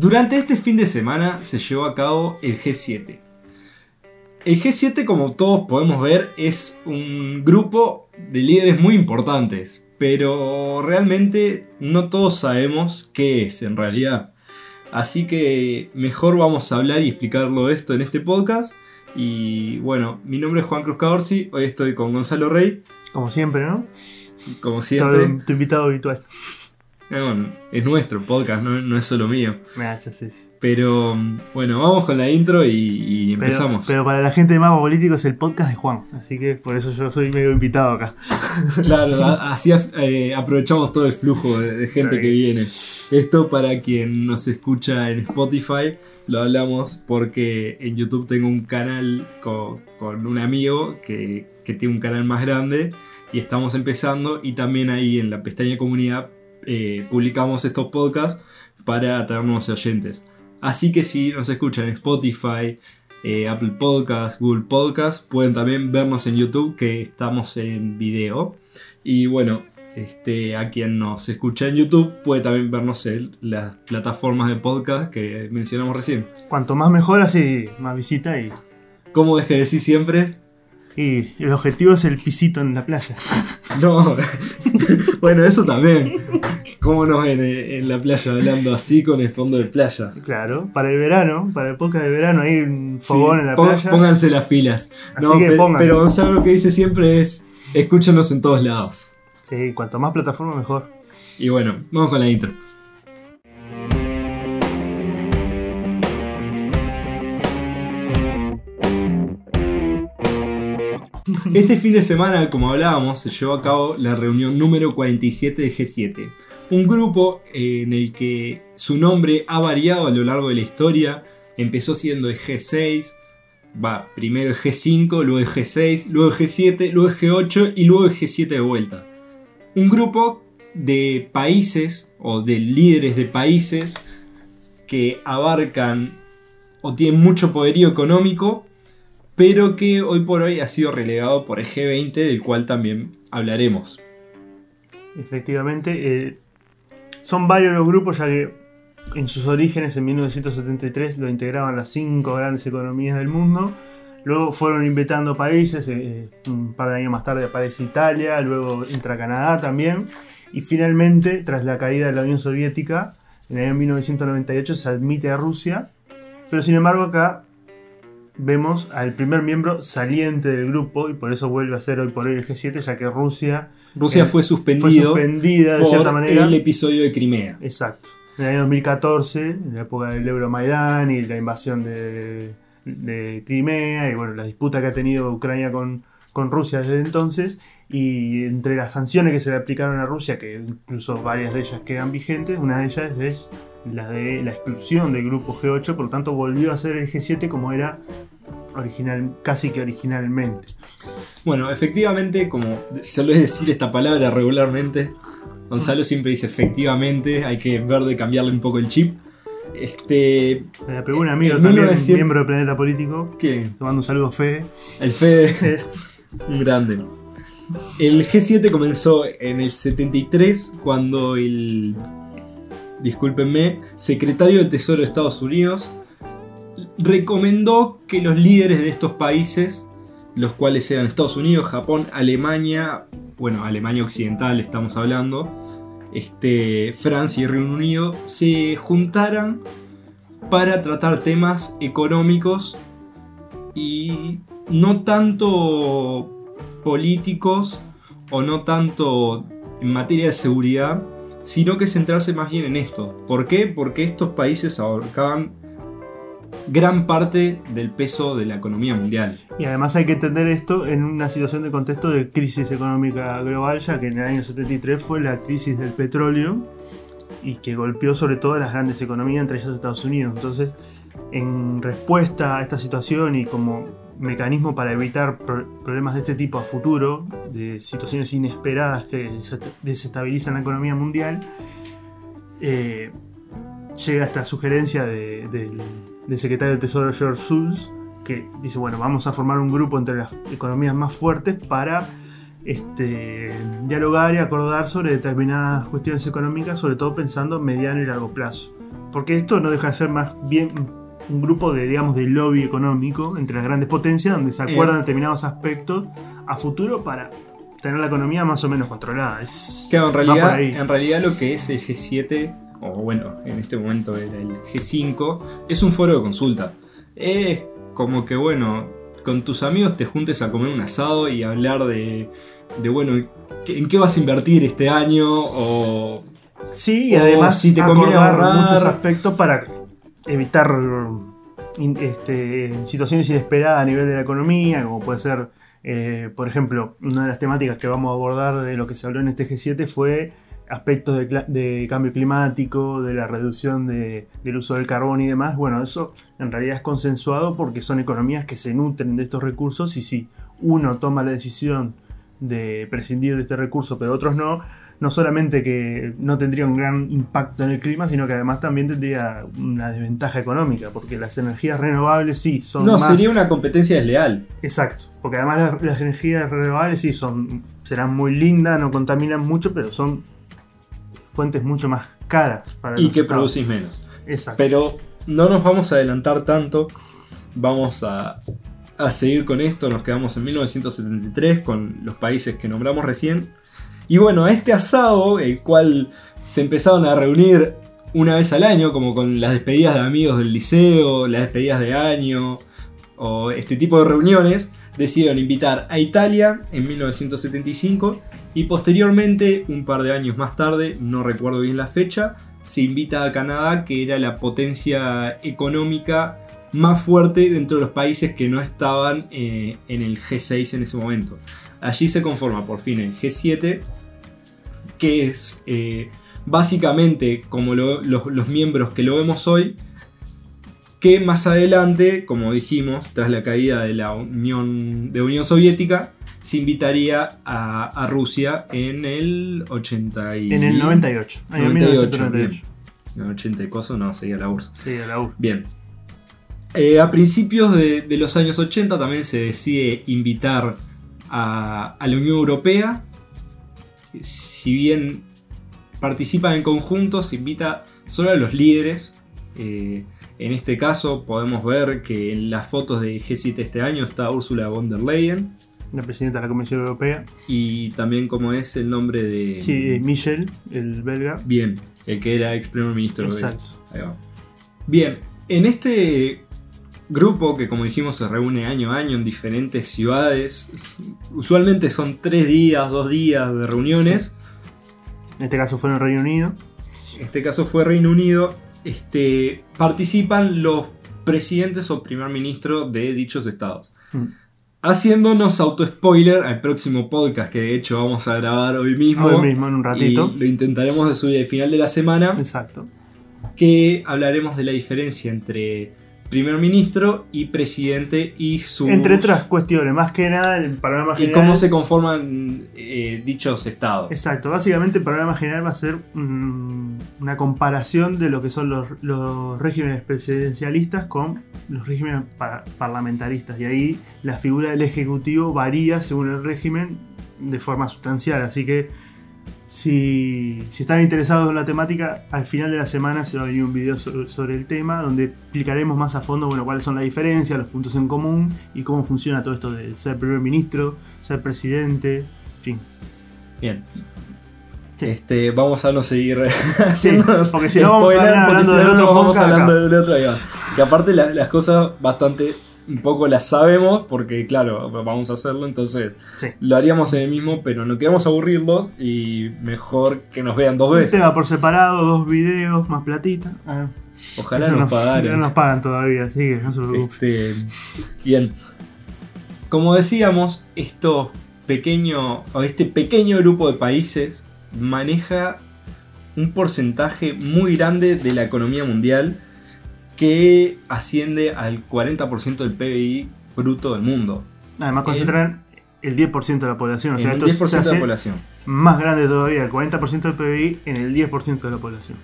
Durante este fin de semana se llevó a cabo el G7. El G7, como todos podemos ver, es un grupo de líderes muy importantes, pero realmente no todos sabemos qué es en realidad. Así que mejor vamos a hablar y explicarlo esto en este podcast. Y bueno, mi nombre es Juan Cruz Caorsi, hoy estoy con Gonzalo Rey. Como siempre, ¿no? Como siempre. Tu invitado habitual. Es nuestro podcast, no, es solo mío. Pero bueno, vamos con la intro y, empezamos. Pero, para la gente de Mapa Político es el podcast de Juan, así que por eso yo soy medio invitado acá. Claro, así eh, aprovechamos todo el flujo de, gente que viene. Esto para quien nos escucha en Spotify, lo hablamos porque en YouTube tengo un canal con, un amigo que, que tiene un canal más grande y estamos empezando y también ahí en la pestaña comunidad eh, publicamos estos podcasts para atraernos oyentes. Así que si nos escuchan en Spotify, eh, Apple Podcasts, Google Podcasts, pueden también vernos en YouTube que estamos en video. Y bueno, este, a quien nos escucha en YouTube puede también vernos en las plataformas de podcast que mencionamos recién. Cuanto más mejor, así más visita y... Como dejé de decir siempre, y el objetivo es el pisito en la playa. No, bueno, eso también. ¿Cómo nos ven en la playa hablando así con el fondo de playa? Claro, para el verano, para el podcast de verano, hay un fogón en la playa. Pónganse las pilas. no, pero, Gonzalo lo que dice siempre es: escúchanos en todos lados. Sí, cuanto más plataforma, mejor. Y bueno, vamos con la intro. Este fin de semana, como hablábamos, se llevó a cabo la reunión número 47 de G7. Un grupo eh, en el que su nombre ha variado a lo largo de la historia. Empezó siendo el G6, va, primero el G5, luego el G6, luego el G7, luego el G8 y luego el G7 de vuelta. Un grupo de países o de líderes de países que abarcan o tienen mucho poderío económico pero que hoy por hoy ha sido relegado por el G20, del cual también hablaremos. Efectivamente, eh, son varios los grupos, ya que en sus orígenes, en 1973, lo integraban las cinco grandes economías del mundo. Luego fueron inventando países, eh, un par de años más tarde aparece Italia, luego entra Canadá también. Y finalmente, tras la caída de la Unión Soviética, en el año 1998 se admite a Rusia. Pero sin embargo acá vemos al primer miembro saliente del grupo y por eso vuelve a ser hoy por hoy el G7, ya que Rusia. Rusia fue, suspendido suspendida de cierta manera. El episodio de Crimea. Exacto. En el año 2014, en la época del Euromaidán y la invasión de, Crimea y bueno, la disputa que ha tenido Ucrania con, con Rusia desde entonces. Y entre las sanciones que se le aplicaron a Rusia, que incluso varias de ellas quedan vigentes, una de ellas es la de la exclusión del grupo G8, por lo tanto volvió a ser el G7 como era original, casi que originalmente. Bueno, efectivamente, como suele decir esta palabra regularmente, Gonzalo siempre dice efectivamente, hay que ver de cambiarle un poco el chip. Este. Me pegó un amigo también, miembro del Planeta Político. ¿Qué? Tomando un saludo a Fede. El Fede. Un grande. El G7 comenzó en el 73 cuando el discúlpenme, secretario del Tesoro de Estados Unidos, recomendó que los líderes de estos países, los cuales eran Estados Unidos, Japón, Alemania, bueno, Alemania Occidental estamos hablando, este, Francia y Reino Unido, se juntaran para tratar temas económicos y no tanto políticos o no tanto en materia de seguridad, sino que centrarse más bien en esto. ¿Por qué? Porque estos países abarcaban gran parte del peso de la economía mundial. Y además hay que entender esto en una situación de contexto de crisis económica global, ya que en el año 73 fue la crisis del petróleo y que golpeó sobre todo a las grandes economías, entre ellas Estados Unidos. Entonces, en respuesta a esta situación y como mecanismo para evitar problemas de este tipo a futuro, de situaciones inesperadas que desestabilizan la economía mundial, eh, llega esta sugerencia del secretario del Tesoro George Shultz, que dice, bueno, vamos a formar un grupo entre las economías más fuertes para este, dialogar y acordar sobre determinadas cuestiones económicas, sobre todo pensando en mediano y largo plazo. porque esto no deja de ser más bien un grupo de, digamos, de lobby económico entre las grandes potencias donde se acuerdan determinados aspectos a futuro para tener la economía más o menos controlada. Es, Claro, en realidad, en realidad lo que es el G7, o bueno, en este momento era el G5, es un foro de consulta. Es como que, bueno, con tus amigos te juntes a comer un asado y hablar de, de bueno, ¿qué- ¿en qué vas a invertir este año? O Sí, y además si te conviene ahorrar. muchos aspectos para evitar este, situaciones inesperadas a nivel de la economía, como puede ser, eh, por ejemplo, una de las temáticas que vamos a abordar de lo que se habló en este G7 fue aspectos de, cambio climático, de la reducción de- del uso del carbón y demás. Bueno, eso en realidad es consensuado porque son economías que se nutren de estos recursos y si uno toma la decisión de prescindir de este recurso, pero otros no, no solamente que no tendría un gran impacto en el clima, sino que además también tendría una desventaja económica, porque las energías renovables sí son no, más... sería una competencia desleal. Exacto, porque además las, las energías renovables sí son serán muy lindas, no contaminan mucho, pero son fuentes mucho más caras para Y que estados. producís menos. Exacto. Pero no nos vamos a adelantar tanto. Vamos a, a seguir con esto. Nos quedamos en 1973 con los países que nombramos recién. Y bueno, este asado, el cual se empezaron a reunir una vez al año, como con las despedidas de amigos del liceo, las despedidas de año, o este tipo de reuniones, decidieron invitar a Italia en 1975 y posteriormente, un par de años más tarde, no recuerdo bien la fecha, se invita a Canadá, que era la potencia económica más fuerte dentro de los países que no estaban eh, en el G6 en ese momento. Allí se conforma por fin el G7, que es eh, básicamente como lo- los, los miembros que lo vemos hoy, que más adelante, como dijimos, tras la caída de la Unión, de Unión Soviética, se invitaría a, a Rusia en el 80 y... en el 98, año 98, 1998. En el 80 y coso, no, seguía la URSS. Sí, a la U. Bien. Eh, a principios de, de los años 80 también se decide invitar a, a la Unión Europea. Si bien participan en conjunto, se invita solo a los líderes. Eh, en este caso podemos ver que en las fotos de G7 este año está Ursula von der Leyen. La presidenta de la Comisión Europea. Y también como es el nombre de... Sí, eh, Michel, el belga. Bien, el que era ex primer ministro. Exacto. Ahí va. Bien, en este grupo que como dijimos se reúne año a año en diferentes ciudades, usualmente son tres días, dos días de reuniones, En este caso fue en el Reino Unido. en este caso fue Reino Unido, este, participan los presidentes o primer ministro de dichos estados. Mm. Haciéndonos auto-spoiler al próximo podcast que de hecho vamos a grabar hoy mismo. Hoy mismo, en un ratito. Y lo intentaremos de subir al final de la semana. Exacto. que hablaremos de la diferencia entre primer ministro y presidente y sus Entre otras cuestiones, más que nada el panorama y general. cómo se conforman eh, dichos estados. Exacto, básicamente el panorama general va a ser mm, una comparación de lo que son los, los regímenes presidencialistas con los regímenes pa- parlamentaristas. Y ahí la figura del ejecutivo varía según el régimen de forma sustancial. Así que si, si están interesados en la temática, al final de la semana se va a venir un video sobre, sobre el tema donde explicaremos más a fondo bueno, cuáles son las diferencias, los puntos en común y cómo funciona todo esto de ser primer ministro, ser presidente, en fin. Bien. Sí. Este, vamos a no seguir haciendo porque si no vamos a porque hablando si del otro vamos hablando del otro. Que aparte la- las cosas bastante un poco las sabemos porque claro, vamos a hacerlo, entonces Sí. lo haríamos en el mismo, pero no queremos aburrirlos y mejor que nos vean dos Un veces. tema por separado, dos videos, más platita. Ah, Ojalá nos no- pagaran. No nos pagan todavía, así que no se preocupen. Este, bien. Como decíamos, esto pequeño, o este pequeño grupo de países maneja un porcentaje muy grande de la economía mundial que asciende al 40% del PBI bruto del mundo. Además, concentran el 10% de la población. O sea, el esto 10% se de la población. más grande todavía, el 40% del PBI en el 10% de la población.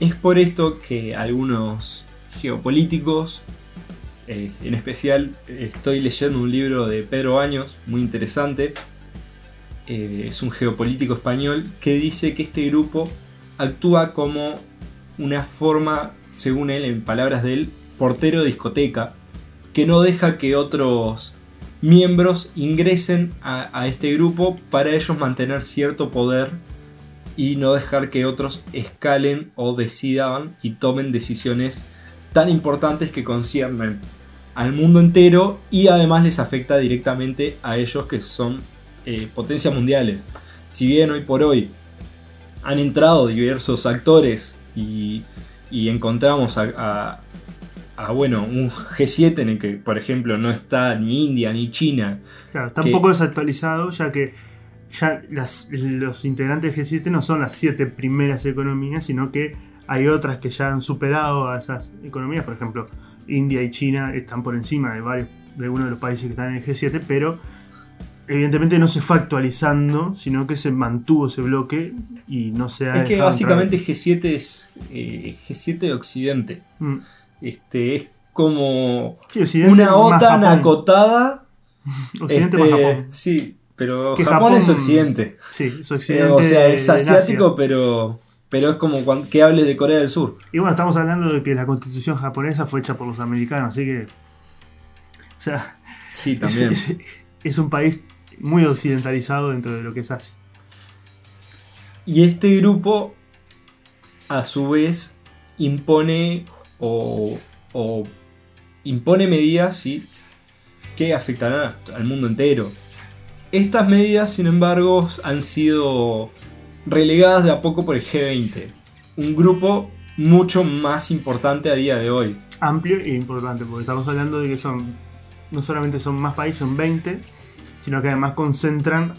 Es por esto que algunos geopolíticos, eh, en especial estoy leyendo un libro de Pedro Baños, muy interesante, eh, es un geopolítico español, que dice que este grupo actúa como una forma según él, en palabras de él, portero de discoteca, que no deja que otros miembros ingresen a, este grupo para ellos mantener cierto poder y no dejar que otros escalen o decidan y tomen decisiones tan importantes que conciernen al mundo entero y además les afecta directamente a ellos que son eh, potencias mundiales. Si bien hoy por hoy han entrado diversos actores y, encontramos a, bueno, un G7 en el que, por ejemplo, no está ni India ni China. Claro, está un poco desactualizado, ya que ya los integrantes del G7 no son las siete primeras economías, sino que hay otras que ya han superado a esas economías. Por ejemplo, India y China están por encima de varios de algunos de los países que están en el G7, pero evidentemente no se fue actualizando, sino que se mantuvo ese bloque y no se ha Es que básicamente G7 es eh, G7 de Occidente. Mm. Este, es como una OTAN acotada. Occidente más este, Japón. Sí, pero Japón, es Occidente. Sí, es Occidente. o sea, es asiático, pero pero es como que hables de Corea del Sur. Y bueno, estamos hablando de que la constitución japonesa fue hecha por los americanos, así que. O sea. Sí, también. es un país muy occidentalizado dentro de lo que es Asia. Y este grupo, a su vez, impone o, impone medidas ¿sí? que afectarán al mundo entero. Estas medidas, sin embargo, han sido relegadas de a poco por el G20, un grupo mucho más importante a día de hoy. Amplio e importante, porque estamos hablando de que son, no solamente son más países, son 20, sino que además concentran,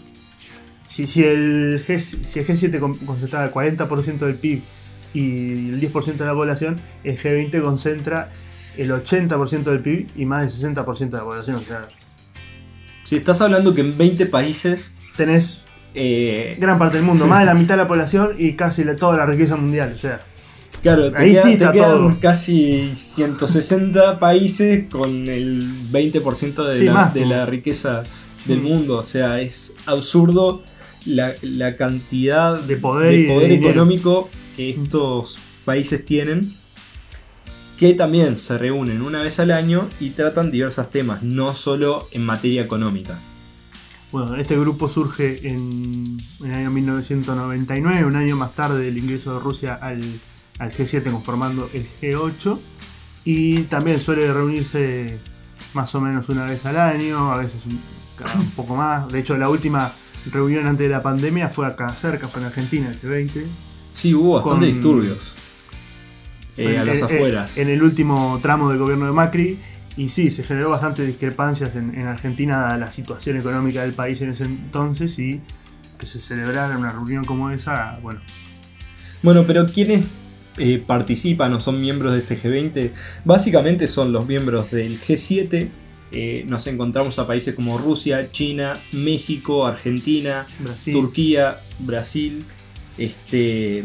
si, si, el, G, si el G7 concentra el 40% del PIB y el 10% de la población, el G20 concentra el 80% del PIB y más del 60% de la población. O sea, si estás hablando que en 20 países tenés eh, gran parte del mundo, más de la mitad de la población y casi toda la riqueza mundial. O sea, Claro, te, Ahí sí te quedan casi 160 países con el 20% de, la, de la riqueza del mundo. O sea, es absurdo la, cantidad de poder, económico que estos países tienen. Que también se reúnen una vez al año y tratan diversos temas, no solo en materia económica. Bueno, este grupo surge en, el año 1999, un año más tarde del ingreso de Rusia al, al G7 conformando el G8 y también suele reunirse más o menos una vez al año, a veces un, poco más. De hecho, la última reunión antes de la pandemia fue acá cerca, fue en Argentina, el G20. Sí, hubo bastante disturbios. Eh, a las afueras. En el último tramo del gobierno de Macri. Y sí, se generó bastante discrepancias en, Argentina a la situación económica del país en ese entonces y que se celebrara una reunión como esa, bueno. Bueno, pero ¿quiénes eh, participan o son miembros de este G20? Básicamente son los miembros del G7, eh, nos encontramos a países como Rusia, China, México, Argentina, Turquía, Brasil. Este,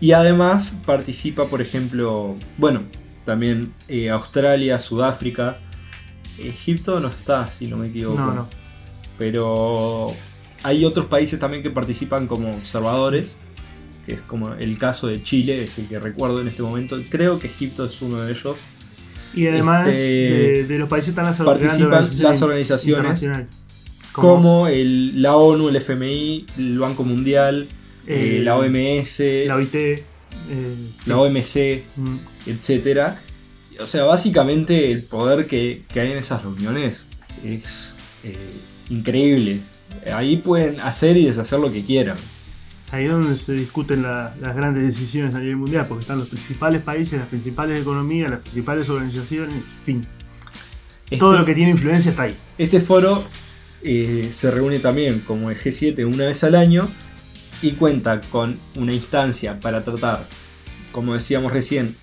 y además participa, por ejemplo, bueno, también eh, Australia, Sudáfrica. Egipto no está, si no me equivoco. No, no. Pero hay otros países también que participan como observadores, que es como el caso de Chile, es el que recuerdo en este momento. Creo que Egipto es uno de ellos. Y además este, de, los países están las participan las organizaciones como, el, la ONU, el FMI, el Banco Mundial, eh, la OMS, la OIT, eh, la OMC, mm. etcétera. O sea, básicamente el poder que, hay en esas reuniones es eh, increíble. Ahí pueden hacer y deshacer lo que quieran. Ahí es donde se discuten las grandes decisiones a nivel mundial, porque están los principales países, las principales economías, las principales organizaciones, fin. Todo este lo que tiene influencia está ahí. Este foro eh, se reúne también como el G7 una vez al año y cuenta con una instancia para tratar, como decíamos recién,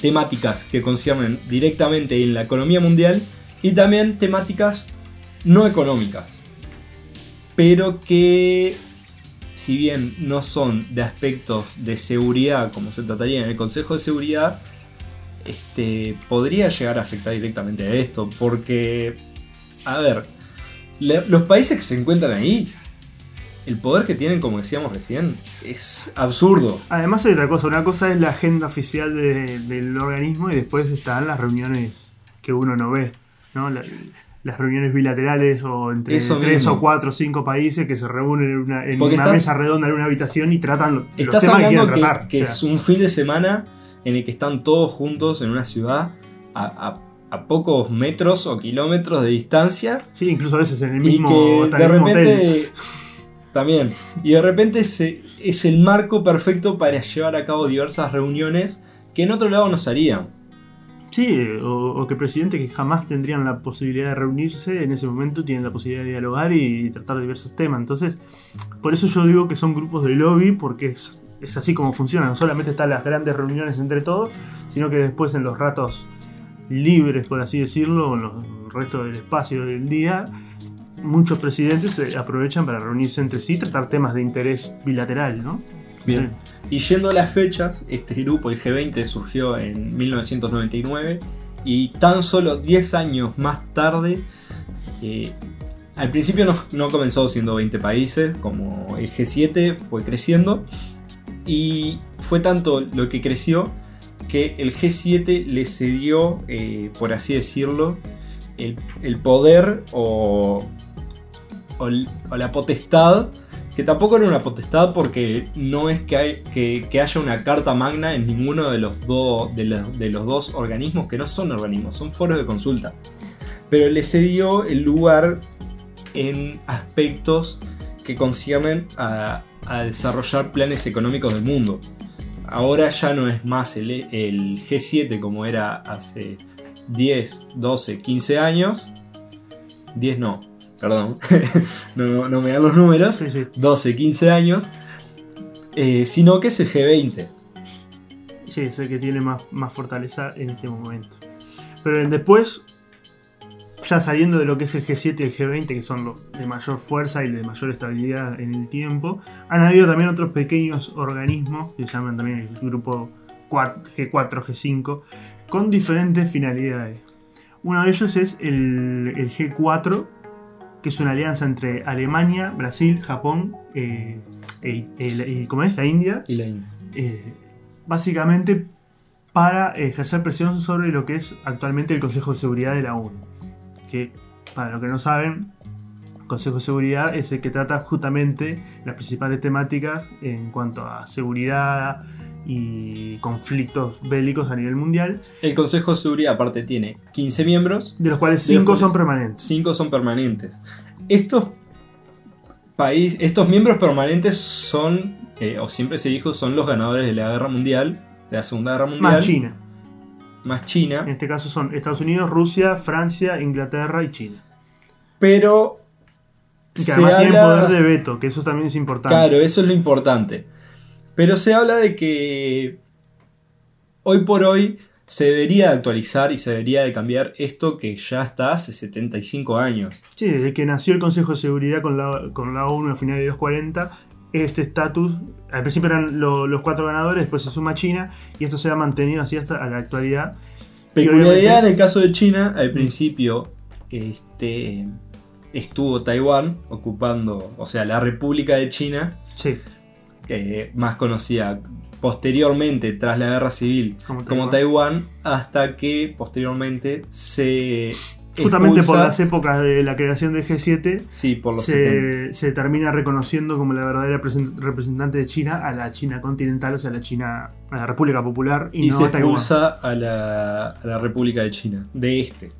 temáticas que conciernen directamente en la economía mundial y también temáticas no económicas, pero que si bien no son de aspectos de seguridad como se trataría en el Consejo de Seguridad, este, podría llegar a afectar directamente a esto, porque, a ver, los países que se encuentran ahí el poder que tienen, como decíamos recién, es absurdo. Además hay otra cosa, una cosa es la agenda oficial de- del organismo y después están las reuniones que uno no ve, ¿no? Las reuniones bilaterales o entre Eso tres mismo. o cuatro o cinco países que se reúnen en una, en Porque una estás- mesa redonda en una habitación y tratan los Estás temas que hablando quieren que, tratar. que o sea, es un fin de semana en el que están todos juntos en una ciudad a, a- a pocos metros o kilómetros de distancia Sí, incluso a veces en el y mismo, que hasta de mismo hotel. repente también y de repente se- es el marco perfecto para llevar a cabo diversas reuniones que en otro lado no se harían. Sí, o, o que presidentes que jamás tendrían la posibilidad de reunirse, en ese momento tienen la posibilidad de dialogar y, tratar diversos temas. Entonces, por eso yo digo que son grupos de lobby, porque es, así como funciona. No solamente están las grandes reuniones entre todos, sino que después en los ratos libres, por así decirlo, en los resto del espacio del día, muchos presidentes se aprovechan para reunirse entre sí y tratar temas de interés bilateral, ¿no? Bien. Y yendo a las fechas, este grupo, el G20, surgió en 1999 y tan solo 10 años más tarde, eh, al principio no, no comenzó siendo 20 países, como el G7 fue creciendo y fue tanto lo que creció que el G7 le cedió, eh, por así decirlo, el, el poder o, o la potestad que tampoco era una potestad porque no es que, hay- que, que haya una carta magna en ninguno de los, do- de, los- de los dos organismos, que no son organismos, son foros de consulta. Pero le cedió el lugar en aspectos que conciernen a, a desarrollar planes económicos del mundo. Ahora ya no es más el, el G7 como era hace 10, 12, 15 años. 10 no, perdón. no, no, no me dan los números. Sí, sí. 12, 15 años, eh, sino que es el G20. Sí, es el que tiene más, más fortaleza en este momento. Pero después, ya saliendo de lo que es el G7 y el G20, que son los de mayor fuerza y de mayor estabilidad en el tiempo, han habido también otros pequeños organismos, que se llaman también el grupo 4, G4, G5, con diferentes finalidades. Uno de ellos es el, el G4, que es una alianza entre Alemania, Brasil, Japón eh, e- e- y, ¿cómo es? la India Y la India. eh, básicamente para ejercer presión sobre lo que es actualmente el Consejo de Seguridad de la ONU. Que, para los que no saben, el Consejo de Seguridad es el que trata justamente las principales temáticas en cuanto a seguridad y conflictos bélicos a nivel mundial, El Consejo de Seguridad aparte tiene 15 miembros, de los cuales De los 5 cuales- son permanentes. 5 son permanentes. Estos, país, estos miembros permanentes son, eh, o siempre se dijo, son los ganadores de la Guerra Mundial, de la Segunda Guerra Mundial. Más China. Más China. En este caso son Estados Unidos, Rusia, Francia, Inglaterra y China. Pero... Y que además tienen poder de veto, que eso también es importante. Claro, eso es lo importante. Pero se habla de que hoy por hoy se debería de actualizar y se debería de cambiar esto que ya está hace 75 años. Sí, desde que nació el Consejo de Seguridad con la, con la ONU a finales de los 40, este estatus, al principio eran lo- los cuatro ganadores, después se suma China, y esto se ha mantenido así hasta a la actualidad. Peculiaridad en el caso de China, al principio este, estuvo Taiwán ocupando, o sea, la República de China, Sí, más conocida posteriormente tras la guerra civil como, como Taiwán, hasta que posteriormente se... Justamente por las épocas de la creación del G7, Sí, por los 70. se, se termina reconociendo como la verdadera presen- representante de China a la China continental, o sea, a la China, a la República Popular y, Y no se a expulsa a la, a la República de China, de este.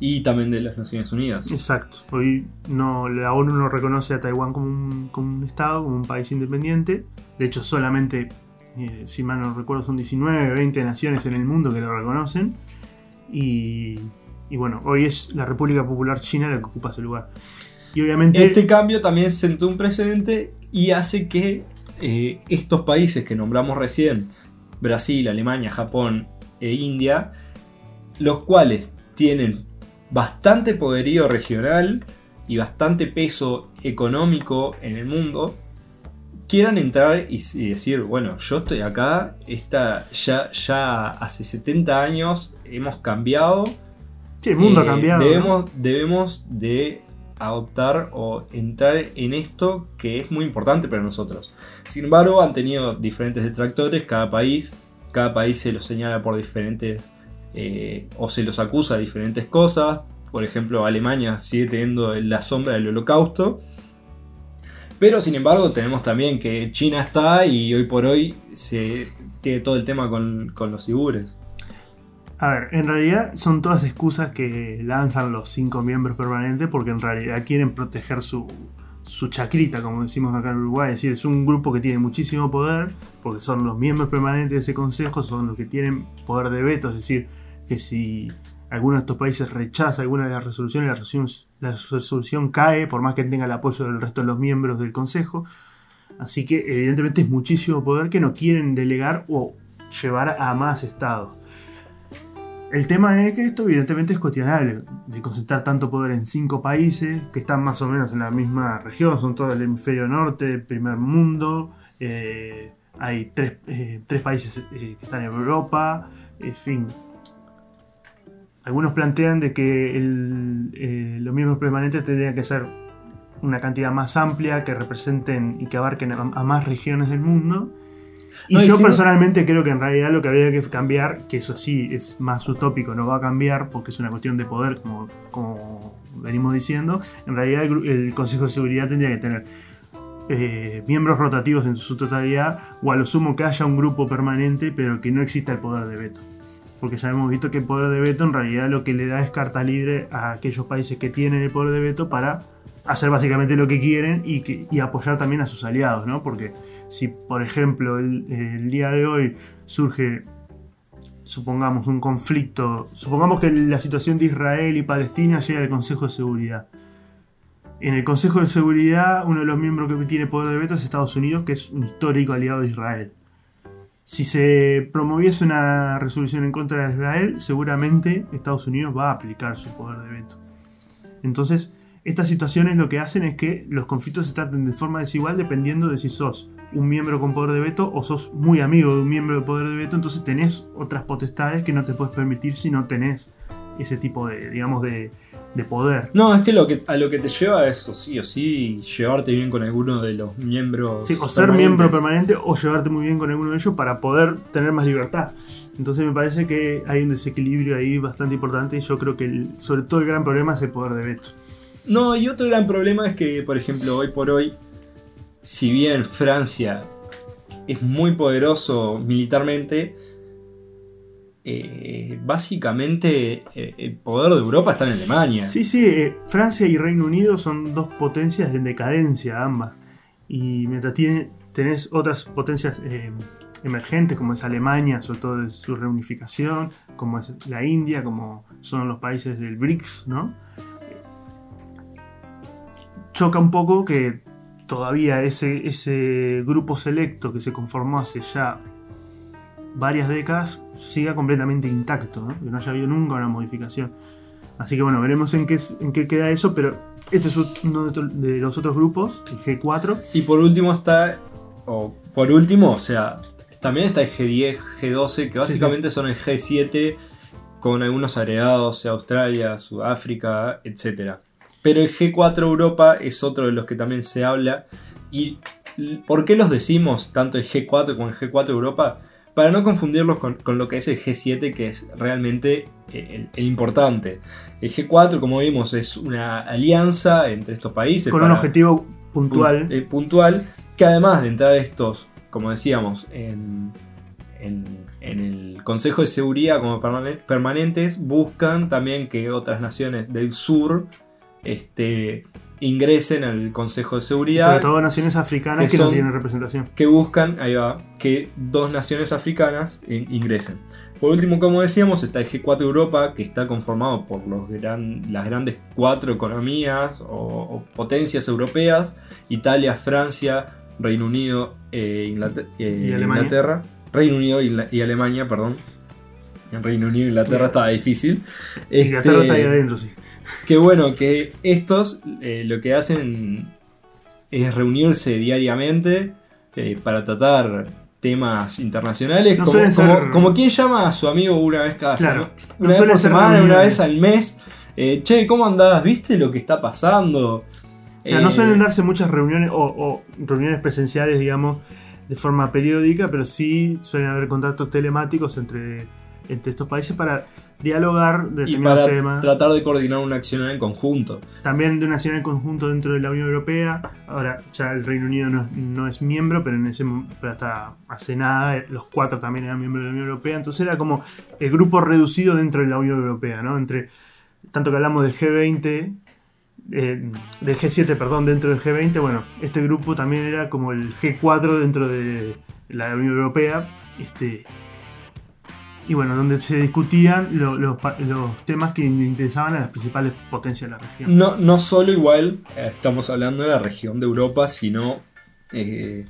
Y también de las Naciones Unidas. Exacto. Hoy no, la ONU no reconoce a Taiwán como un, como un Estado, como un país independiente. De hecho, solamente, eh, si mal no recuerdo, son 19, 20 naciones en el mundo que lo reconocen. Y, y bueno, hoy es la República Popular China la que ocupa ese lugar. Y obviamente... Este cambio también sentó un precedente y hace que eh, estos países que nombramos recién, Brasil, Alemania, Japón e India, los cuales tienen bastante poderío regional y bastante peso económico en el mundo, quieran entrar y, y decir, bueno, yo estoy acá, esta, ya, ya hace 70 años hemos cambiado sí, el mundo eh, ha cambiado. ¿no? Debemos, debemos de adoptar o entrar en esto que es muy importante para nosotros. Sin embargo, han tenido diferentes detractores, cada país, cada país se los señala por diferentes eh, o se los acusa de diferentes cosas. Por ejemplo, Alemania sigue teniendo la sombra del holocausto. Pero sin embargo tenemos también que China está y hoy por hoy se tiene todo el tema con, con los igures. A ver, en realidad son todas excusas que lanzan los cinco miembros permanentes porque en realidad quieren proteger su, su chacrita, como decimos acá en Uruguay. Es decir, es un grupo que tiene muchísimo poder porque son los miembros permanentes de ese consejo, son los que tienen poder de veto. Es decir, que si alguno de estos países rechaza alguna de las resoluciones, la resolución, cae por más que tenga el apoyo del resto de los miembros del consejo. Así que evidentemente es muchísimo poder que no quieren delegar o llevar a más estados. El tema es que esto evidentemente es cuestionable, de concentrar tanto poder en cinco países que están más o menos en la misma región, son todo el hemisferio norte, primer mundo, eh, hay tres, eh, países eh, que están en Europa, en fin. Algunos plantean de que los miembros permanentes tendrían que ser una cantidad más amplia, que representen y que abarquen a más regiones del mundo y yo personalmente creo que en realidad lo que habría que cambiar, que eso sí es más utópico, no va a cambiar porque es una cuestión de poder, como, como venimos diciendo, en realidad el, Consejo de Seguridad tendría que tener eh, miembros rotativos en su totalidad o a lo sumo que haya un grupo permanente pero que no exista el poder de veto. Porque ya hemos visto que el poder de veto en realidad lo que le da es carta libre a aquellos países que tienen el poder de veto para hacer básicamente lo que quieren y, que, y apoyar también a sus aliados, ¿no? Porque si, por ejemplo, el, día de hoy surge, supongamos, un conflicto, supongamos que la situación de Israel y Palestina llega al Consejo de Seguridad. En el Consejo de Seguridad, uno de los miembros que tiene poder de veto es Estados Unidos, que es un histórico aliado de Israel. Si se promoviese una resolución en contra de Israel, seguramente Estados Unidos va a aplicar su poder de veto. Entonces, estas situaciones lo que hacen es que los conflictos se traten de forma desigual dependiendo de si sos un miembro con poder de veto o sos muy amigo de un miembro de poder de veto, entonces tenés otras potestades que no te puedes permitir si no tenés ese tipo de, digamos, de, poder. No, es que, lo que a lo que te lleva es, eso, sí o sí, llevarte bien con alguno de los miembros. Sí, o ser miembro permanente o llevarte muy bien con alguno de ellos para poder tener más libertad. Entonces me parece que hay un desequilibrio ahí bastante importante y yo creo que sobre todo el gran problema es el poder de veto. No, y otro gran problema es que, por ejemplo, hoy por hoy si bien Francia es muy poderoso militarmente, eh, básicamente eh, el poder de Europa está en Alemania. Sí, sí, eh, Francia y Reino Unido son dos potencias en decadencia ambas. Y mientras tiene, tenés otras potencias emergentes como es Alemania, sobre todo de su reunificación, como es la India, como son los países del BRICS, ¿no? Choca un poco que todavía ese, ese grupo selecto que se conformó hace ya varias décadas siga completamente intacto, que no haya habido nunca una modificación. Así que bueno, veremos en qué, en qué queda eso, pero este es uno de los otros grupos, el G4. Y por último está, o por último, o sea, también está el G10, G12, que básicamente son el G7 con algunos agregados, Australia, Sudáfrica, etcétera. Pero el G4 Europa es otro de los que también se habla. ¿Y por qué los decimos tanto el G4 como el G4 Europa? Para no confundirlos con, lo que es el G7, que es realmente el, importante. El G4, como vimos, es una alianza entre estos países. Con un objetivo puntual. Eh, puntual, que además de entrar estos, como decíamos, en, en, el Consejo de Seguridad como permanentes, buscan también que otras naciones del sur este, ingresen al Consejo de Seguridad. Sobre todo naciones africanas que, no tienen representación. Que buscan, ahí va, que dos naciones africanas ingresen. Por último, como decíamos, está el G4 Europa, que está conformado por los las grandes cuatro economías o, potencias europeas, Italia, Francia, Reino Unido e Inglaterra. Reino Unido y, Alemania, perdón. En Reino Unido e Inglaterra estaba difícil. Inglaterra está ahí este, adentro, sí. Qué bueno, que estos eh, lo que hacen es reunirse diariamente eh, para tratar temas internacionales. como, quien llama a su amigo una vez cada semana, una vez por semana, una vez al mes. eh, che, ¿cómo andás? ¿Viste lo que está pasando? O sea, no suelen darse muchas reuniones o, o reuniones presenciales, digamos, de forma periódica, pero sí suelen haber contactos telemáticos entre, entre estos países para dialogar de y determinados para temas. tratar de coordinar una acción en conjunto. También de una acción en conjunto dentro de la Unión Europea. Ahora, ya el Reino Unido no, es- no es miembro, pero en ese pero hasta hace nada eh, los cuatro también eran miembros de la Unión Europea. Entonces era como el grupo reducido dentro de la Unión Europea, ¿no? Entre tanto que hablamos del G20, eh, del G7, perdón, dentro del G20, bueno, este grupo también era como el G4 dentro de la Unión Europea. Este, y bueno, donde se discutían lo- los temas que interesaban a las principales potencias de la región. No, no solo igual eh, estamos hablando de la región de Europa, sino eh,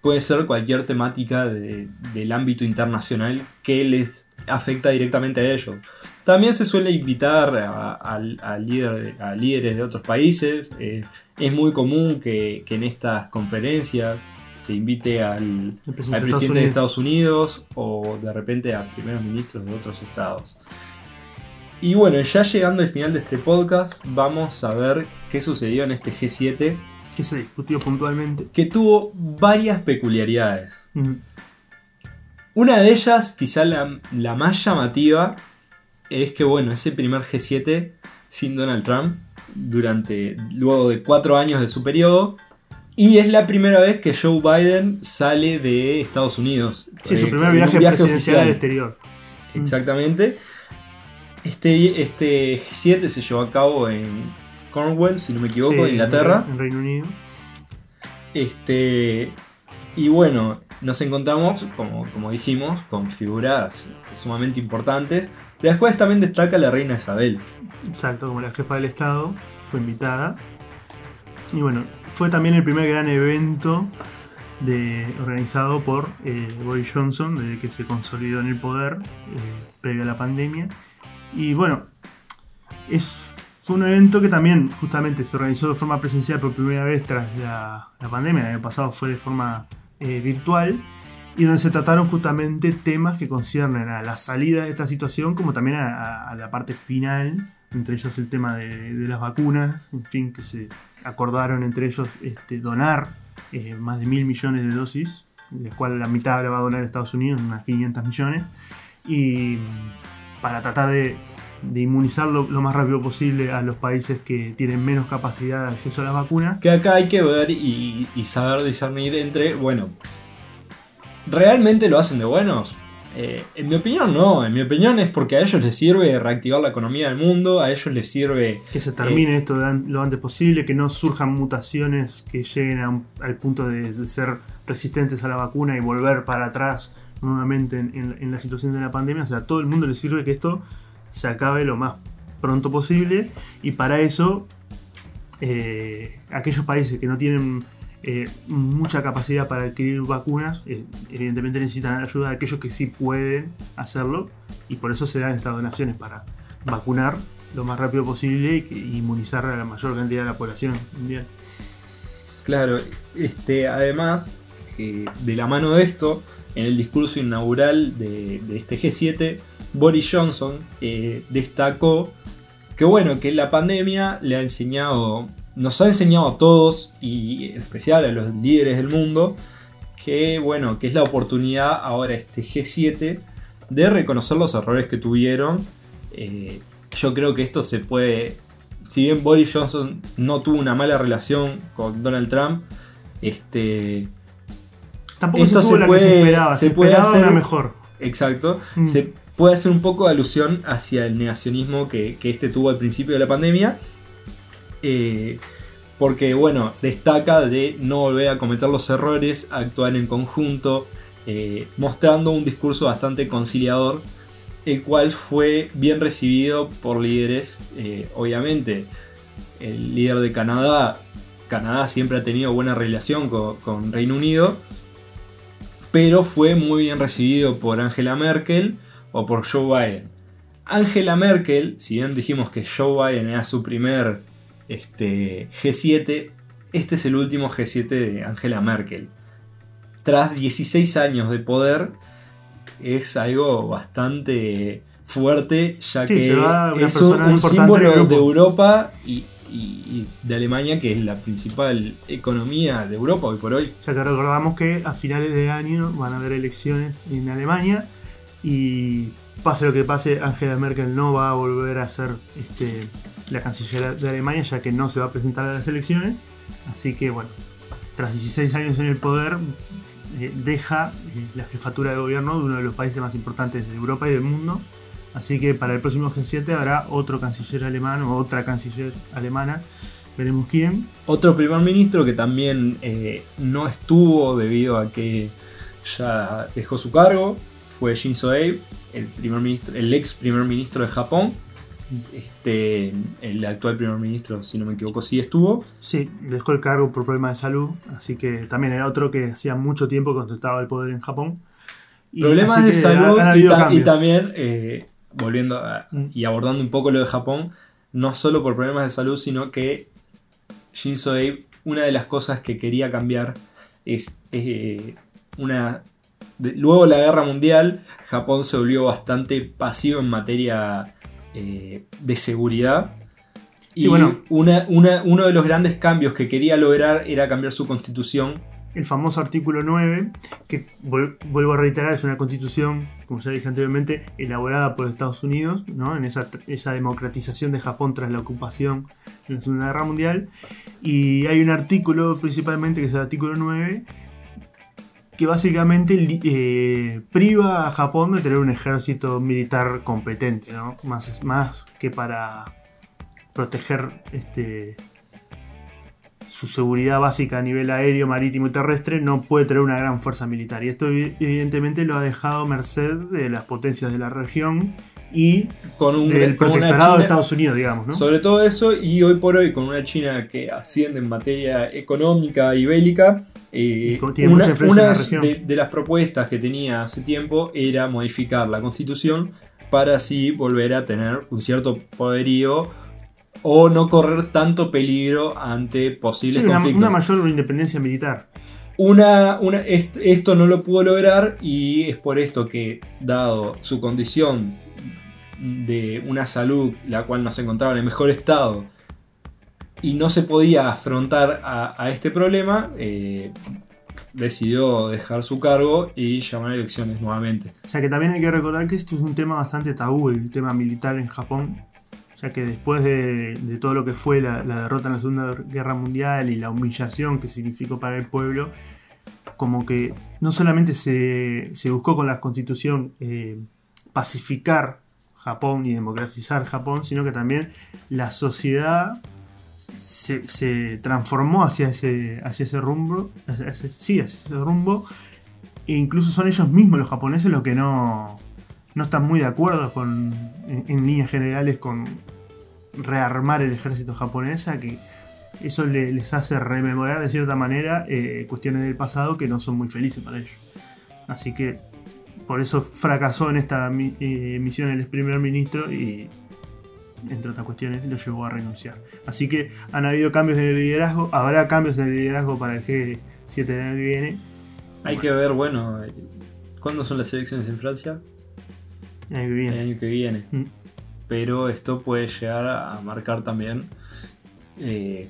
puede ser cualquier temática de- del ámbito internacional que les afecta directamente a ellos. También se suele invitar a líder- a líderes de otros países. eh, es muy común que, que en estas conferencias se invite al, presidente al de presidente de Estados Estados Unidos o de repente a primeros ministros de otros estados. Y bueno, ya llegando al final de este podcast, vamos a ver qué sucedió en este G7, que se discutió puntualmente. que tuvo varias peculiaridades. Mm, Una de ellas, quizá la, la más llamativa, es que bueno, ese primer G7 sin Donald Trump, durante luego de cuatro años de su periodo, y es la primera vez que Joe Biden sale de Estados Unidos. Sí, eh, su primer en un viaje, presidencial oficial. al exterior. Exactamente. Este, este G7 se llevó a cabo en Cornwall, si no me equivoco, Sí, en Inglaterra. En Reino Unido. Este, y bueno, nos encontramos, como, como dijimos, con figuras sumamente importantes, de las cuales también destaca la reina Isabel. Exacto, como la jefa del Estado, fue invitada. Y bueno, fue también el primer gran evento de, organizado por eh, Boris Johnson, desde que se consolidó en el poder, eh, previo a la pandemia. Y bueno, es, fue un evento que también justamente se organizó de forma presencial por primera vez tras la, pandemia. El año pasado fue de forma eh, virtual. Y donde se trataron justamente temas que conciernen a la salida de esta situación, como también a la parte final, entre ellos el tema de, de las vacunas, en fin, que se acordaron entre ellos este, donar eh, más de mil millones de dosis, de las cuales la mitad la va a donar Estados Unidos, unas 500 millones, y mm, para tratar de, de inmunizar lo, lo más rápido posible a los países que tienen menos capacidad de acceso a las vacunas. Que acá hay que ver y, y saber discernir entre, bueno, ¿realmente lo hacen de buenos? Eh, en mi opinión no, en mi opinión es porque a ellos les sirve reactivar la economía del mundo, a ellos les sirve Que se termine esto de an- lo antes posible, que no surjan mutaciones que lleguen a un- al punto de, de ser resistentes a la vacuna y volver para atrás nuevamente en, en- en la situación de la pandemia. O sea, a todo el mundo le sirve que esto se acabe lo más pronto posible y para eso eh, aquellos países que no tienen eh, mucha capacidad para adquirir vacunas, eh, evidentemente necesitan ayuda de aquellos que sí pueden hacerlo y por eso se dan estas donaciones para vacunar lo más rápido posible y inmunizar a la mayor cantidad de la población mundial. Claro, este, además, eh, de la mano de esto, en el discurso inaugural de, de este G7, Boris Johnson destacó que bueno, que la pandemia le ha enseñado, nos ha enseñado a todos, y en especial a los líderes del mundo, que bueno, que es la oportunidad ahora este G7 de reconocer los errores que tuvieron. Eh, yo creo que esto se puede si bien Boris Johnson no tuvo una mala relación con Donald Trump, este, Tampoco Esto se tuvo se la puede- que se esperaba, se se, puede esperaba hacer- una mejor. exacto, Mm. se puede hacer un poco de alusión hacia el negacionismo que, que este tuvo al principio de la pandemia, eh, porque bueno, destaca de no volver a cometer los errores, actuar en conjunto, eh, mostrando un discurso bastante conciliador, el cual fue bien recibido por líderes, eh, obviamente, el líder de Canadá, Canadá siempre ha tenido buena relación con, con Reino Unido, pero fue muy bien recibido por Angela Merkel o por Joe Biden. Angela Merkel, si bien dijimos que Joe Biden era su primer este, G7, este es el último G7 de Angela Merkel. Tras 16 años de poder, es algo bastante fuerte, ya Sí, que es un, símbolo de Europa y de Alemania, que es la principal economía de Europa hoy por hoy. Ya que recordamos que a finales de año van a haber elecciones en Alemania y pase lo que pase, Angela Merkel no va a volver a ser este, la canciller de Alemania ya que no se va a presentar a las elecciones. Así que bueno, tras 16 años en el poder, eh, deja eh, la jefatura de gobierno de uno de los países más importantes de Europa y del mundo. Así que para el próximo G7 habrá otro canciller alemán o otra canciller alemana. Veremos quién. Otro primer ministro que también eh, no estuvo debido a que ya dejó su cargo fue Shinzo Abe, el, primer ministro, el ex primer ministro de Japón. Este, el actual primer ministro, si no me equivoco, sí estuvo. Sí, dejó el cargo por problemas de salud, así que también era otro que hacía mucho tiempo que ostentaba el poder en Japón. Y Problemas de salud han y, ta- también, eh, volviendo a- Mm. y abordando un poco lo de Japón, no solo por problemas de salud, sino que Shinzo Abe, una de las cosas que quería cambiar es eh, una... de- luego de la guerra mundial, Japón se volvió bastante pasivo en materia eh, de seguridad. Sí, Y bueno. una- una- uno de los grandes cambios que quería lograr era cambiar su constitución El famoso artículo 9, que vuelvo a reiterar, es una constitución, como ya dije anteriormente, elaborada por Estados Unidos, ¿no? en esa, esa democratización de Japón tras la ocupación en la Segunda Guerra Mundial. Y hay un artículo principalmente, que es el artículo 9, que básicamente eh, priva a Japón de tener un ejército militar competente, ¿no? más, más que para proteger este, su seguridad básica a nivel aéreo, marítimo y terrestre, no puede tener una gran fuerza militar. Y esto evi- evidentemente lo ha dejado merced de las potencias de la región y con un del con protectorado de Estados Unidos, digamos, ¿no? Sobre todo eso, y hoy por hoy con una China que asciende en materia económica y bélica, eh, tiene una, mucha la de, de las propuestas que tenía hace tiempo era modificar la constitución para así volver a tener un cierto poderío o no correr tanto peligro ante Sí, posibles una, conflictos. una mayor independencia militar. Una, una- est- esto no lo pudo lograr y es por esto que, dado su condición de una salud la cual no se encontraba en el mejor estado y no se podía afrontar a, este problema, eh, decidió dejar su cargo y llamar a elecciones nuevamente. O sea que también hay que recordar que esto es un tema bastante tabú, el tema militar en Japón, ya que después de, todo lo que fue la, la derrota en la Segunda Guerra Mundial y la humillación que significó para el pueblo, como que no solamente se, se buscó con la constitución eh, pacificar Japón y democratizar Japón, sino que también la sociedad se, transformó hacia ese, hacia ese rumbo, sí, hacia ese rumbo, e incluso son ellos mismos los japoneses los que no, no están muy de acuerdo con, en, líneas generales con rearmar el ejército japonés, ya que eso le- les hace rememorar de cierta manera eh, cuestiones del pasado que no son muy felices para ellos. Así que por eso fracasó en esta eh, misión el primer ministro entre otras cuestiones lo llevó a renunciar. Así que han habido cambios en el liderazgo, habrá cambios en el liderazgo para el G7 del año que viene. Hay que ver, bueno, ¿cuándo son las elecciones en Francia? El año que El viene. año que viene. Mm. pero esto puede llegar a marcar también eh,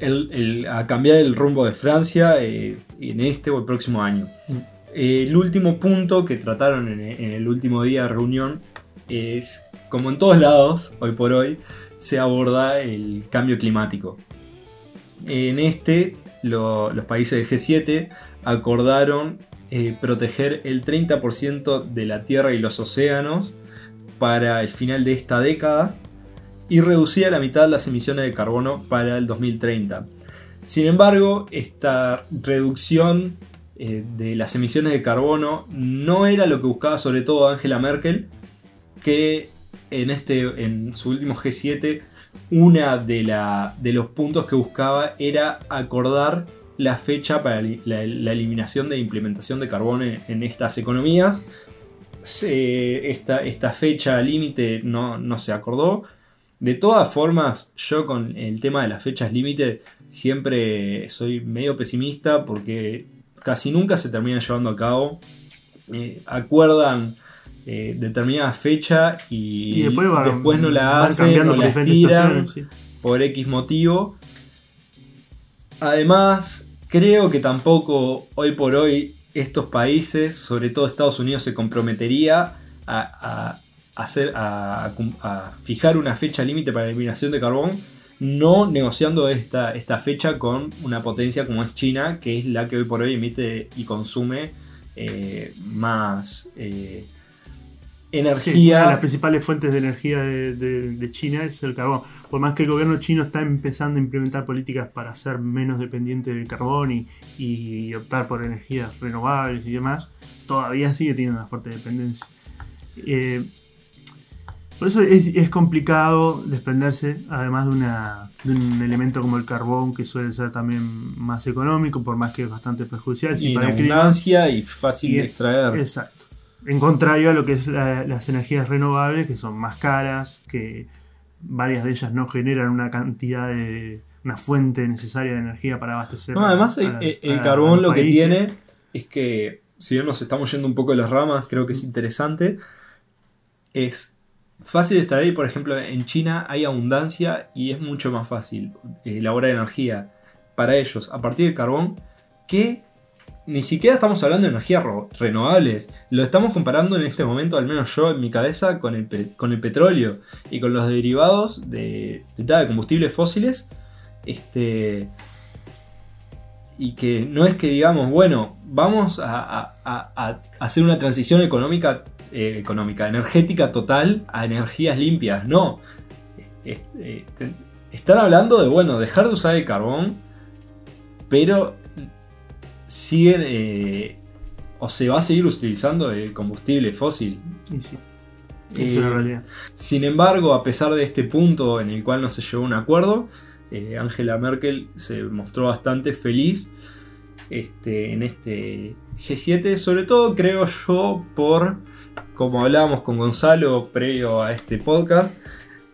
el- el- a cambiar el rumbo de Francia eh, en este o el próximo año. Mm. Eh, el último punto que trataron en, en el último día de reunión es, como en todos lados, hoy por hoy, se aborda el cambio climático. En este, lo- los países del G7 acordaron eh, proteger el 30% de la Tierra y los océanos para el final de esta década y reducir a la mitad las emisiones de carbono para el 2030. Sin embargo, esta reducción eh, de las emisiones de carbono no era lo que buscaba sobre todo Angela Merkel, que en, este, en su último G7 una de, de los puntos que buscaba era acordar la fecha para la, eliminación de implementación de carbono en, estas economías. Esta, esta fecha límite no, no se acordó. De todas formas, yo con el tema de las fechas límite siempre soy medio pesimista porque casi nunca se terminan llevando a cabo. Eh, acuerdan eh, determinada fecha y, Y después, va- después no la hacen cambiando o por la estiran sí. por X motivo. Además, creo que tampoco hoy por hoy estos países, sobre todo Estados Unidos, se comprometería a, a hacer, a, a fijar una fecha límite para la eliminación de carbón, no negociando esta, esta fecha con una potencia como es China, que es la que hoy por hoy emite y consume eh, más eh, Sí, una energía. de las principales fuentes de energía de, de- de China es el carbón. Por más que el gobierno chino está empezando a implementar políticas para ser menos dependiente del carbón y, y optar por energías renovables y demás, todavía sigue teniendo una fuerte dependencia. Eh, por eso es, es complicado desprenderse, además de, una, de un elemento como el carbón, que suele ser también más económico, por más que es bastante perjudicial. y en para clima. abundancia y fácil Y- de extraer. Exacto. En contrario a lo que es la- las energías renovables, que son más caras, que varias de ellas no generan una cantidad de. una fuente necesaria de energía para abastecer. No, además, a- el, a- el- el a carbón lo que tiene es que, si bien nos estamos yendo un poco de las ramas, creo que es interesante. Es fácil de extraer, por ejemplo, en China hay abundancia y es mucho más fácil eh, elaborar energía para ellos a partir del carbón que ni siquiera estamos hablando de energías renovables. Lo estamos comparando en este momento, al menos yo en mi cabeza, con el, con el petróleo y con los derivados de, de, combustibles fósiles. Este, y que no es que digamos, bueno, vamos a, hacer una transición económica, eh, económica, energética total a energías limpias. No. Es- eh, están hablando de, bueno, dejar de usar el carbón, pero siguen, eh, o se va a seguir utilizando el combustible fósil. Y sí, Eh, es una realidad. Sin embargo, a pesar de este punto en el cual no se llegó a un acuerdo, eh, Angela Merkel se mostró bastante feliz este, en este G7, sobre todo creo yo por, como hablábamos con Gonzalo previo a este podcast,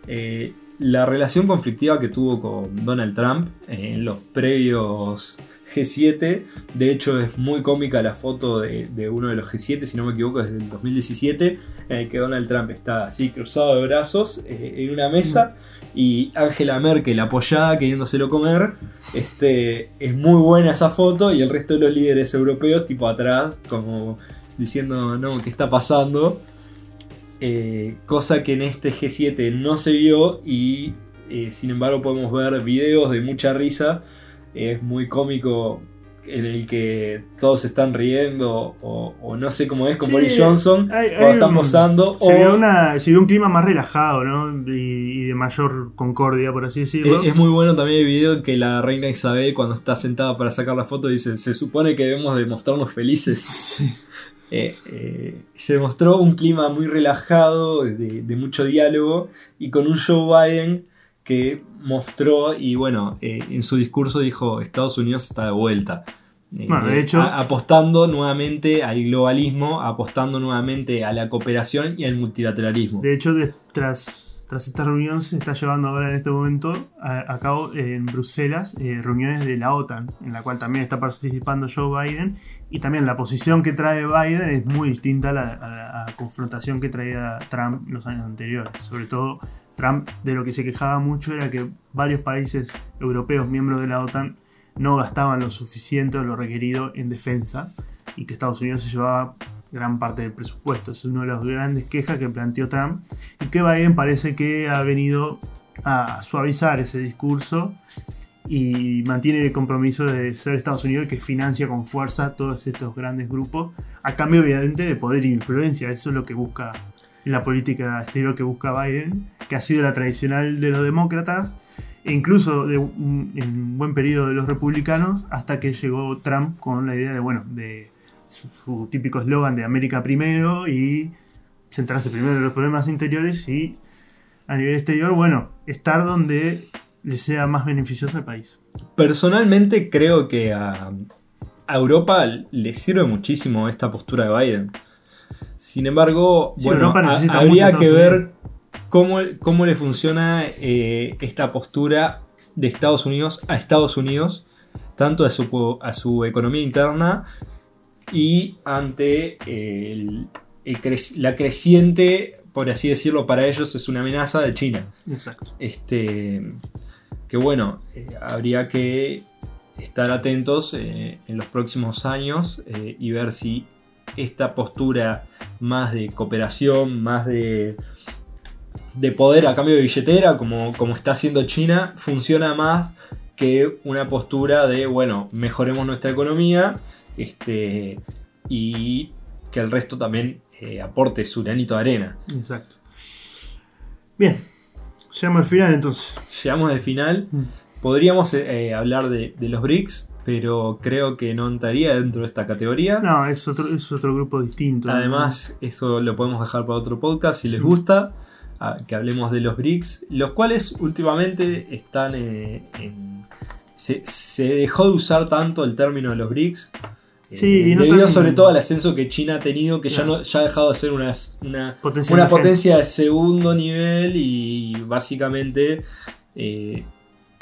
eh, la relación conflictiva que tuvo con Donald Trump en los previos G7. De hecho, es muy cómica la foto de, uno de los G7, si no me equivoco, desde el 2017, en el que Donald Trump está así cruzado de brazos eh, en una mesa y Angela Merkel apoyada queriéndoselo comer. Este, es muy buena esa foto y el resto de los líderes europeos, tipo atrás, como diciendo, no, ¿qué está pasando? Eh, cosa que en este G7 no se vio y eh, sin embargo podemos ver videos de mucha risa. Es muy cómico en el que todos están riendo o, o no sé cómo es con Sí, Boris Johnson hay- cuando hay están un- posando. Se o- vio, una, se vio un clima más relajado, ¿no? Y, y de mayor concordia, por así decirlo. Es muy bueno también el video que la reina Isabel cuando está sentada para sacar la foto dice, se supone que debemos de mostrarnos felices. Sí. Eh, eh, se mostró un clima muy relajado, de, de mucho diálogo, y con un Joe Biden que mostró, y bueno, eh, en su discurso dijo, Estados Unidos está de vuelta. Eh, Bueno, de hecho- a- apostando nuevamente al globalismo, apostando nuevamente a la cooperación y al multilateralismo. De hecho, de- tras, tras esta reunión se está llevando ahora en este momento a, a cabo en Bruselas eh, reuniones de la OTAN, en la cual también está participando Joe Biden. Y también la posición que trae Biden es muy distinta a la, a confrontación que traía Trump los años anteriores. Sobre todo, Trump de lo que se quejaba mucho era que varios países europeos miembros de la OTAN no gastaban lo suficiente o lo requerido en defensa y que Estados Unidos se llevaba gran parte del presupuesto. Es una de las grandes quejas que planteó Trump y que Biden parece que ha venido a suavizar ese discurso y mantiene el compromiso de ser Estados Unidos que financia con fuerza todos estos grandes grupos, a cambio obviamente de poder e influencia. Eso es lo que busca la política exterior que busca Biden, que ha sido la tradicional de los demócratas e incluso en un buen periodo de los republicanos, hasta que llegó Trump con la idea de, bueno, de su, típico eslogan de América primero y centrarse primero en los problemas interiores y a nivel exterior, bueno, estar donde le sea más beneficioso al país. Personalmente creo que a Europa le sirve muchísimo esta postura de Biden. Sin embargo, Sí, bueno, ha- habría que ver cómo, cómo le funciona eh, esta postura de Estados Unidos a Estados Unidos, tanto a su, a su economía interna y ante el, la creciente, por así decirlo, para ellos es una amenaza de China. Exacto. Este, que bueno, eh, habría que estar atentos eh, en los próximos años y ver si esta postura más de cooperación, más de, de poder a cambio de billetera, como, como está haciendo China, funciona más que una postura de, bueno, mejoremos nuestra economía este, y que el resto también aporte su granito de arena. Exacto. Bien, Llegamos al final entonces. Llegamos al final. Mm. Podríamos eh, hablar de, los BRICS, pero creo que no entraría dentro de esta categoría. No, es otro, es otro grupo distinto. Además, eso lo podemos dejar para otro podcast si les mm. gusta. que hablemos de los BRICS, los cuales últimamente están eh, en. Se, se, dejó de usar tanto el término de los BRICS Sí, debido sobre todo al ascenso que China ha tenido, que ya, no, ya ha dejado de ser una, una, potencia, de segundo nivel y básicamente eh,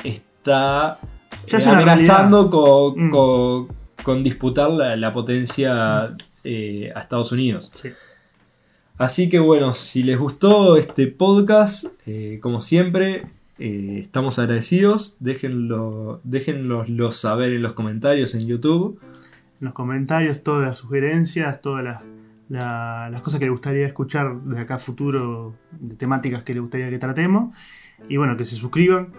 está eh, amenazando mm. con, disputar la, potencia eh, a Estados Unidos. Así que bueno, si les gustó este podcast, como siempre, estamos agradecidos. Déjenlo, déjenlo saber en los comentarios en YouTube en los comentarios todas las sugerencias, todas las, cosas que le gustaría escuchar de acá a futuro, de temáticas que le gustaría que tratemos. Y bueno, que se suscriban,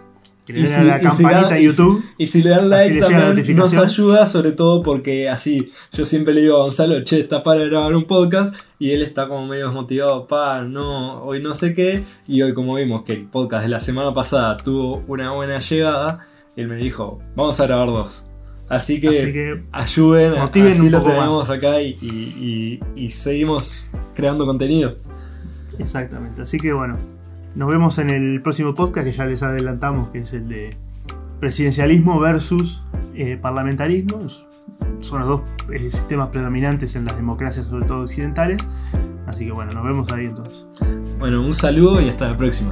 que le den a la campanita de YouTube. Y si, le dan like también nos ayuda, sobre todo porque así, yo siempre le digo a Gonzalo, che, está para grabar un podcast. Y él está como medio desmotivado, pa, no, hoy no sé qué. Y hoy como vimos que el podcast de la semana pasada tuvo una buena llegada, él me dijo, vamos a grabar dos. Así que, ayuden, así lo tenemos acá y, seguimos creando contenido. Exactamente, así que bueno, nos vemos en el próximo podcast que ya les adelantamos, que es el de presidencialismo versus eh, parlamentarismo. Son los dos eh, sistemas predominantes en las democracias, sobre todo occidentales. Así que bueno, nos vemos ahí entonces. Bueno, un saludo y hasta la próxima.